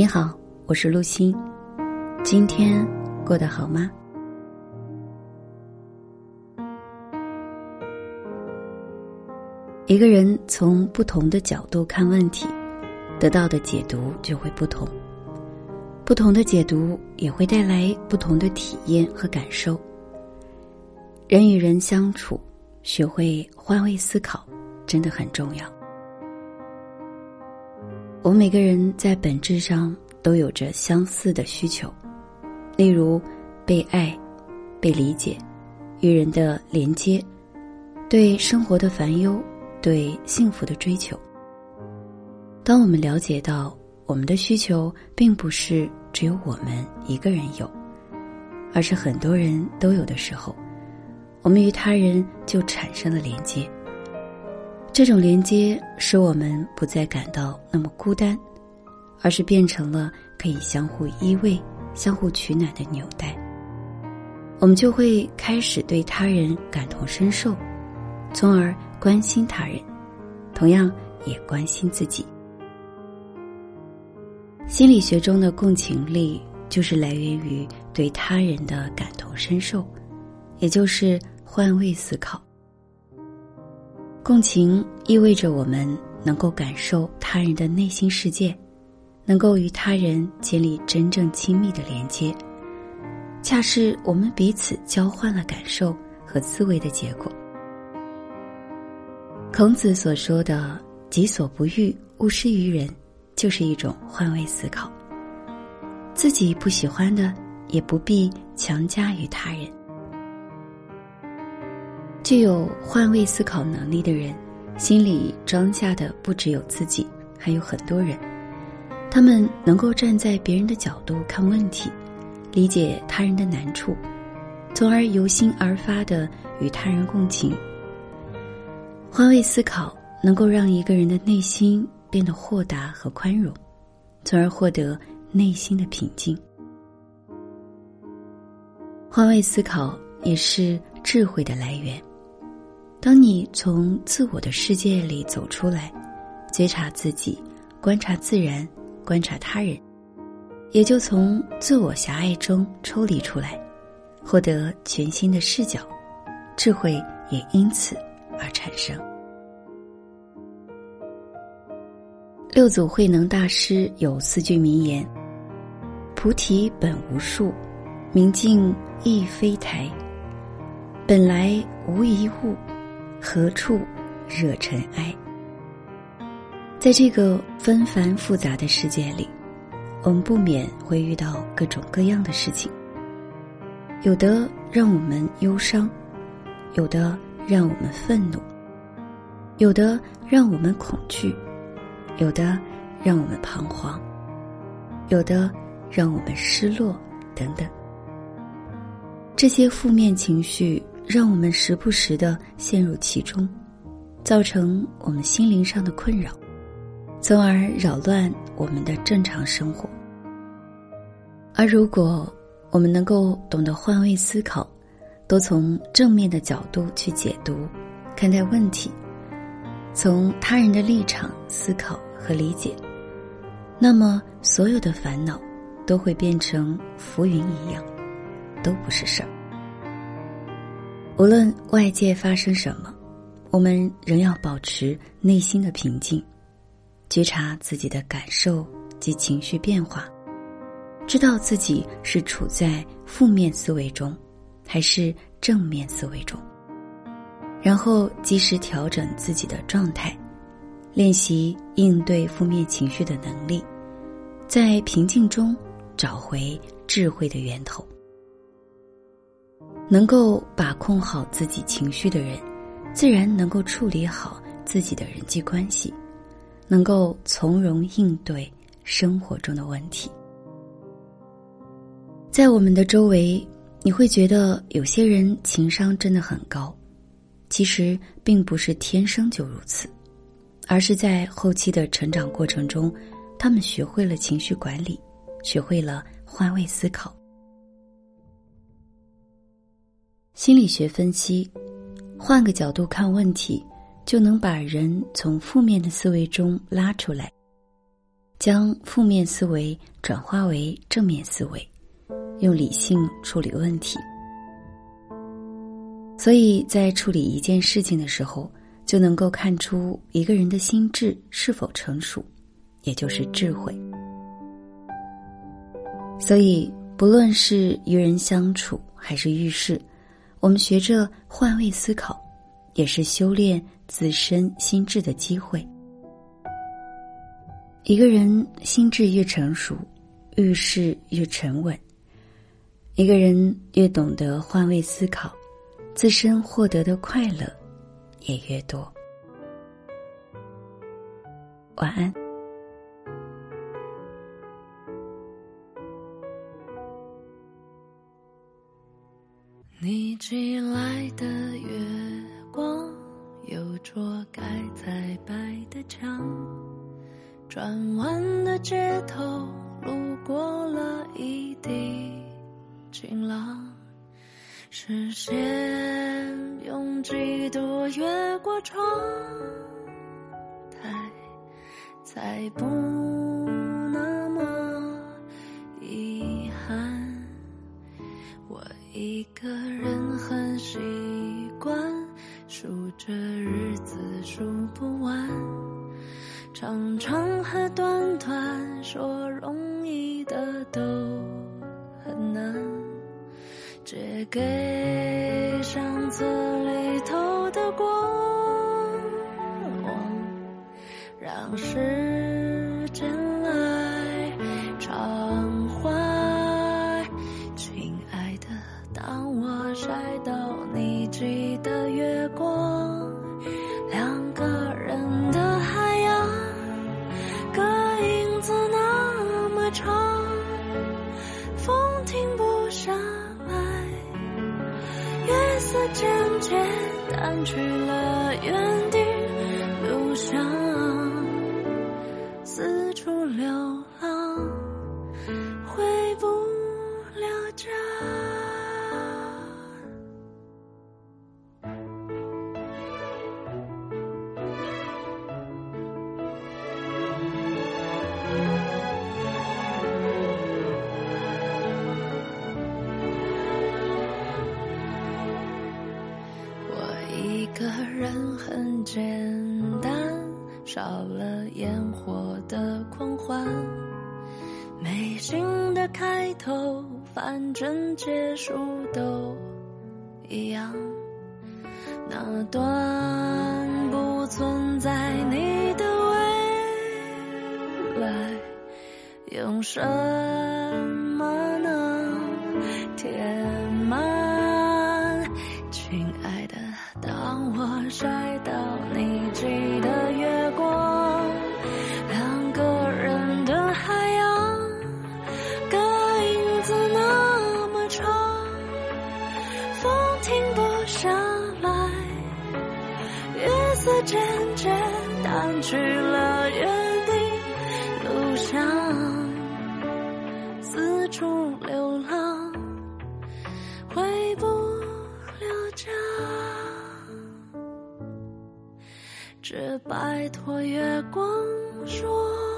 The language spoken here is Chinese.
你好，我是陆欣，今天过得好吗？一个人从不同的角度看问题，得到的解读就会不同。不同的解读也会带来不同的体验和感受。人与人相处，学会换位思考，真的很重要。我们每个人在本质上都有着相似的需求，例如被爱、被理解、与人的连接、对生活的烦忧、对幸福的追求。当我们了解到我们的需求并不是只有我们一个人有，而是很多人都有的时候，我们与他人就产生了连接。这种连接使我们不再感到那么孤单，而是变成了可以相互依偎、相互取暖的纽带。我们就会开始对他人感同身受，从而关心他人，同样也关心自己。心理学中的共情力就是来源于对他人的感同身受，也就是换位思考。共情意味着我们能够感受他人的内心世界，能够与他人建立真正亲密的连接，恰是我们彼此交换了感受和思维的结果。孔子所说的“己所不欲，勿施于人”，就是一种换位思考。自己不喜欢的，也不必强加于他人。具有换位思考能力的人，心里装下的不只有自己，还有很多人。他们能够站在别人的角度看问题，理解他人的难处，从而由心而发的与他人共情。换位思考能够让一个人的内心变得豁达和宽容，从而获得内心的平静。换位思考也是智慧的来源。当你从自我的世界里走出来，觉察自己，观察自然，观察他人，也就从自我狭隘中抽离出来，获得全新的视角，智慧也因此而产生。六祖慧能大师有四句名言：“菩提本无树，明镜亦非台，本来无一物。”何处惹尘埃？在这个纷繁复杂的世界里，我们不免会遇到各种各样的事情。有的让我们忧伤，有的让我们愤怒，有的让我们恐惧，有的让我们彷徨，有的让我们失落，等等。这些负面情绪。让我们时不时的陷入其中，造成我们心灵上的困扰，从而扰乱我们的正常生活。而如果我们能够懂得换位思考，多从正面的角度去解读、看待问题，从他人的立场思考和理解，那么所有的烦恼都会变成浮云一样，都不是事儿。无论外界发生什么，我们仍要保持内心的平静，觉察自己的感受及情绪变化，知道自己是处在负面思维中，还是正面思维中，然后及时调整自己的状态，练习应对负面情绪的能力，在平静中找回智慧的源头。能够把控好自己情绪的人，自然能够处理好自己的人际关系，能够从容应对生活中的问题。在我们的周围，你会觉得有些人情商真的很高，其实并不是天生就如此，而是在后期的成长过程中，他们学会了情绪管理，学会了换位思考。心理学分析，换个角度看问题，就能把人从负面的思维中拉出来。将负面思维转化为正面思维，用理性处理问题。所以在处理一件事情的时候，就能够看出一个人的心智是否成熟，也就是智慧。所以，不论是与人相处还是遇事，我们学着换位思考，也是修炼自身心智的机会。一个人心智越成熟，遇事越沉稳。一个人越懂得换位思考，自身获得的快乐也越多。晚安。弯弯的街头，路过了一地晴朗。视线拥挤多越过窗台，才不那么遗憾。我一个人能。借给相册里头的过往，让时间来偿还。亲爱的，当我晒到你寄的月光，远去了原地路上，四处流烟火的狂欢，没新的开头，反正结束都一样。那段不存在你的未来，用什么能填满？亲爱的，当我摔倒渐渐淡去了原地路上，四处流浪，回不了家。只拜托月光说。